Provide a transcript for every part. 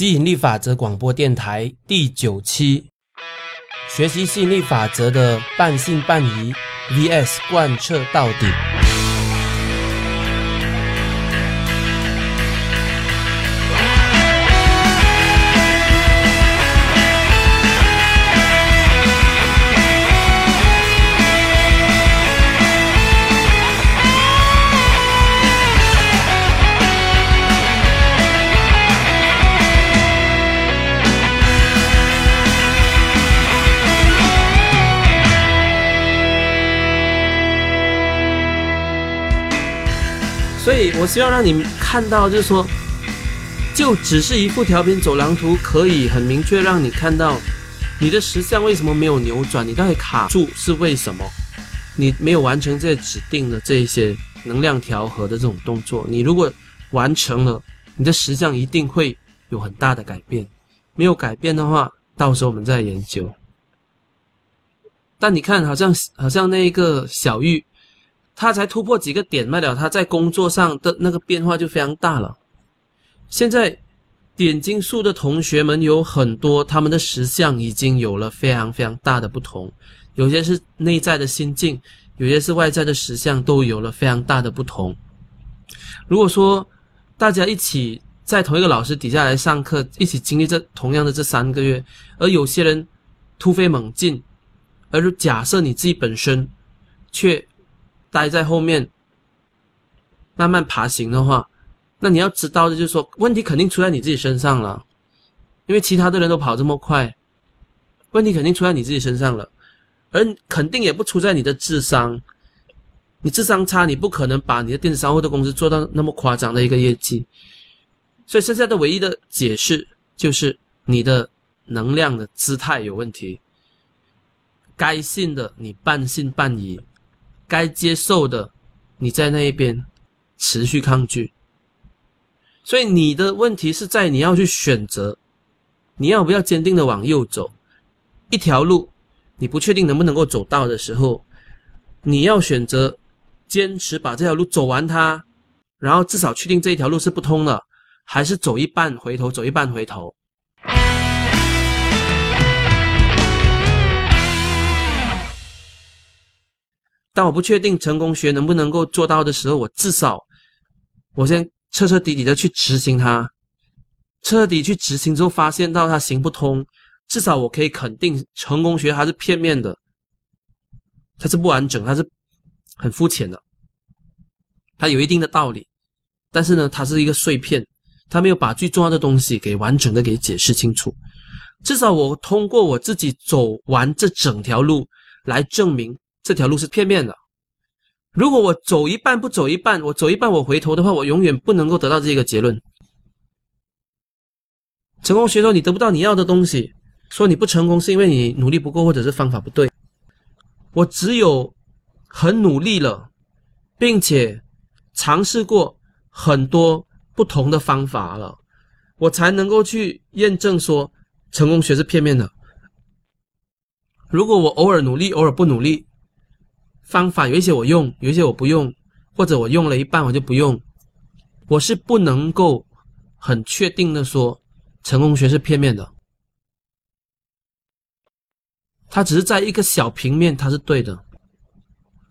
吸引力法则广播电台第九期，学习吸引力法则的半信半疑 vs 贯彻到底。所以我希望让你看到，就是说，就只是一幅调频走廊图，可以很明确让你看到你的实相为什么没有扭转，你到底卡住是为什么？你没有完成这指定的这一些能量调和的这种动作。你如果完成了，你的实相一定会有很大的改变。没有改变的话，到时候我们再研究。但你看，好像好像那一个小玉。他才突破几个点卖了，他在工作上的那个变化就非常大了。现在点金术的同学们有很多，他们的实相已经有了非常非常大的不同，有些是内在的心境，有些是外在的实相，都有了非常大的不同。如果说大家一起在同一个老师底下来上课，一起经历这同样的这三个月，而有些人突飞猛进，而假设你自己本身却。待在后面，慢慢爬行的话，那你要知道的就是说，问题肯定出在你自己身上了，因为其他的人都跑这么快，问题肯定出在你自己身上了，而肯定也不出在你的智商，你智商差，你不可能把你的电子商务的公司做到那么夸张的一个业绩，所以剩下的唯一的解释就是你的能量的姿态有问题，该信的你半信半疑。该接受的，你在那一边持续抗拒，所以你的问题是在你要去选择，你要不要坚定的往右走？一条路你不确定能不能够走到的时候，你要选择坚持把这条路走完它，然后至少确定这一条路是不通的，还是走一半回头，走一半回头？当我不确定成功学能不能够做到的时候，我至少我先彻彻底底的去执行它，彻底去执行之后，发现到它行不通，至少我可以肯定成功学它是片面的，它是不完整，它是很肤浅的，它有一定的道理，但是呢，它是一个碎片，它没有把最重要的东西给完整的给解释清楚。至少我通过我自己走完这整条路来证明。这条路是片面的。如果我走一半不走一半，我走一半我回头的话，我永远不能够得到这个结论。成功学说你得不到你要的东西，说你不成功是因为你努力不够或者是方法不对。我只有很努力了，并且尝试过很多不同的方法了，我才能够去验证说成功学是片面的。如果我偶尔努力，偶尔不努力。方法有一些我用，有一些我不用，或者我用了一半我就不用。我是不能够很确定的说成功学是片面的，它只是在一个小平面，它是对的。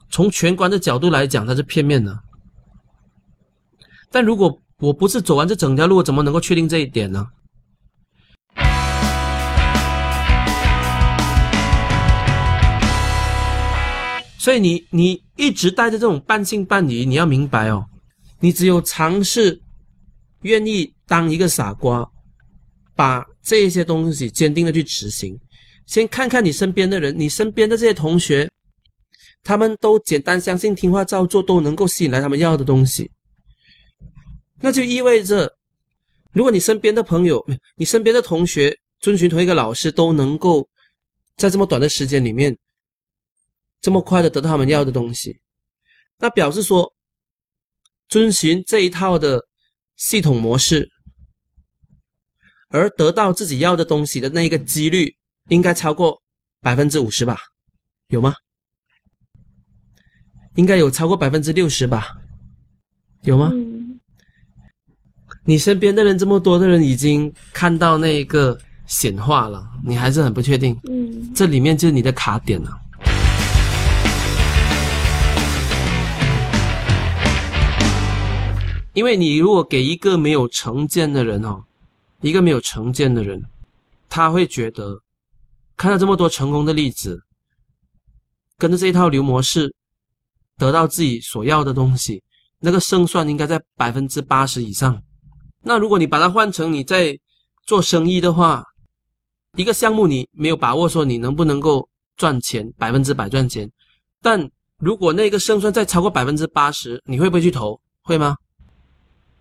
从全观的角度来讲，它是片面的。但如果我不是走完这整条路，我怎么能够确定这一点呢？所以你你一直带着这种半信半疑，你要明白哦，你只有尝试，愿意当一个傻瓜，把这些东西坚定的去执行，先看看你身边的人，你身边的这些同学，他们都简单相信、听话照做，都能够吸引来他们要的东西，那就意味着，如果你身边的朋友、你身边的同学遵循同一个老师，都能够在这么短的时间里面。这么快的得到他们要的东西，那表示说，遵循这一套的系统模式，而得到自己要的东西的那一个几率，应该超过百分之五十吧？有吗？应该有超过百分之六十吧？有吗？你身边的人这么多的人已经看到那一个显化了，你还是很不确定。嗯这里面就是你的卡点了。因为你如果给一个没有成见的人哦，一个没有成见的人，他会觉得看到这么多成功的例子，跟着这一套流模式得到自己所要的东西，那个胜算应该在百分之八十以上。那如果你把它换成你在做生意的话，一个项目你没有把握说你能不能够赚钱，百分之百赚钱，但如果那个胜算再超过百分之八十，你会不会去投？会吗？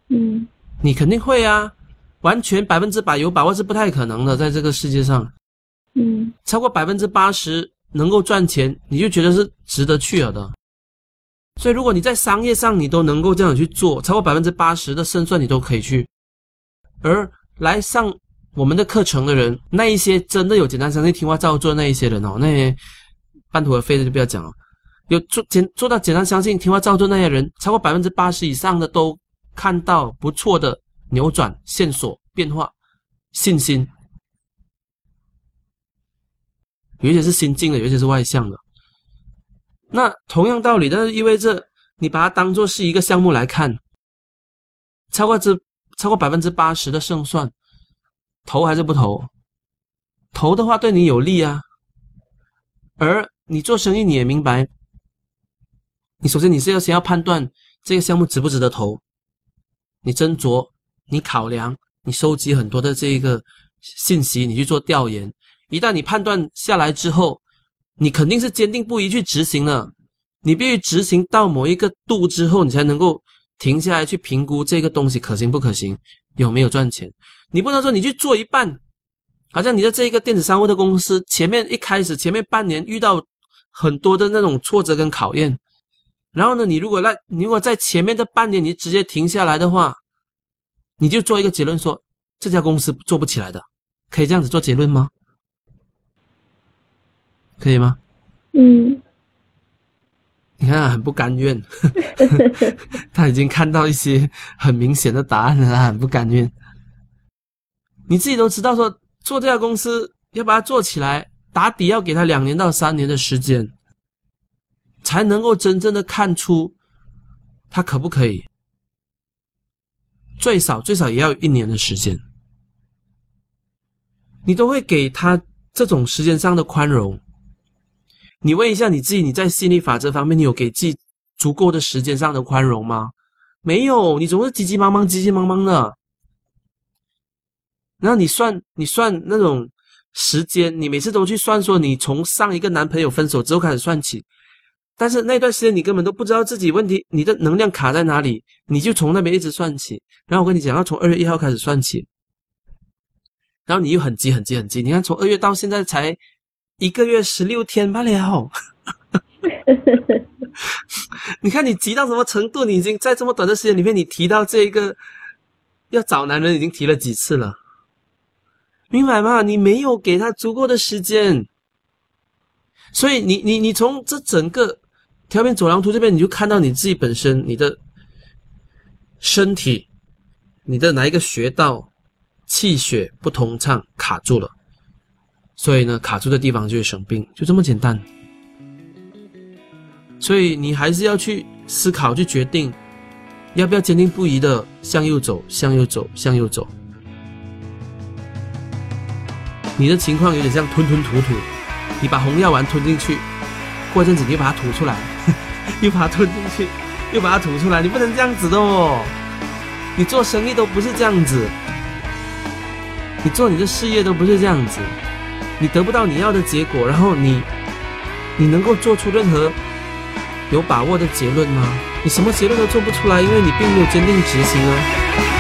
嗯你肯定会啊，完全百分之百有把握是不太可能的，在这个世界上，嗯超过百分之八十能够赚钱，你就觉得是值得去了的。所以，如果你在商业上你都能够这样去做，超过百分之八十的胜算你都可以去，而来上我们的课程的人，那一些真的有简单相信、听话照做那一些人哦，那些半途而废的就不要讲了。有做简做到简单相信、听话照做那些人，超过百分之八十以上的都看到不错的扭转、线索、变化、信心。有些是心境的，有些是外向的。那同样道理，但是意味着你把它当做是一个项目来看，超过之超过百分之八十的胜算，投还是不投？投的话对你有利啊。而你做生意，你也明白，你首先你是要先要判断这个项目值不值得投，你斟酌，你考量，你收集很多的这个信息，你去做调研。一旦你判断下来之后，你肯定是坚定不移去执行了。你必须执行到某一个度之后，你才能够停下来去评估这个东西可行不可行，有没有赚钱。你不能说你去做一半，好像你的这一个电子商务的公司前面一开始前面半年遇到很多的那种挫折跟考验，然后呢，你如果在你如果在前面这半年你直接停下来的话，你就做一个结论说这家公司做不起来的，可以这样子做结论吗？可以吗？嗯你看，很不甘愿，他已经看到一些很明显的答案了，他很不甘愿。你自己都知道说，做这家公司要把它做起来，打底要给他两年到三年的时间，才能够真正的看出他可不可以。最少最少也要一年的时间，你都会给他这种时间上的宽容。你问一下你自己，你在心理法则方面，你有给自己足够的时间上的宽容吗？没有，你总是急急忙忙、急急忙忙的。然后你算，你算那种时间，你每次都去算，说你从上一个男朋友分手之后开始算起，但是那段时间你根本都不知道自己问题，你的能量卡在哪里，你就从那边一直算起。然后我跟你讲，要从二月一号开始算起，然后你又很急、很急、很急。你看，从二月到现在才。一个月十六天罢了，你看你急到什么程度？你已经在这么短的时间里面，你提到这一个要找男人已经提了几次了，明白吗？你没有给他足够的时间，所以你你你从这整个调频走廊图这边，你就看到你自己本身你的身体，你的哪一个穴道气血不通畅卡住了。所以呢，卡住的地方就会生病，就这么简单。所以你还是要去思考，去决定要不要坚定不移的向右走，向右走，向右走。你的情况有点像吞吞吐吐，你把红药丸吞进去，过阵子你又把它吐出来，又把它吞进去，又把它吐出来，你不能这样子的哦。你做生意都不是这样子，你做你的事业都不是这样子。你得不到你要的结果，然后你，你能够做出任何有把握的结论吗？你什么结论都做不出来，因为你并没有坚定执行啊。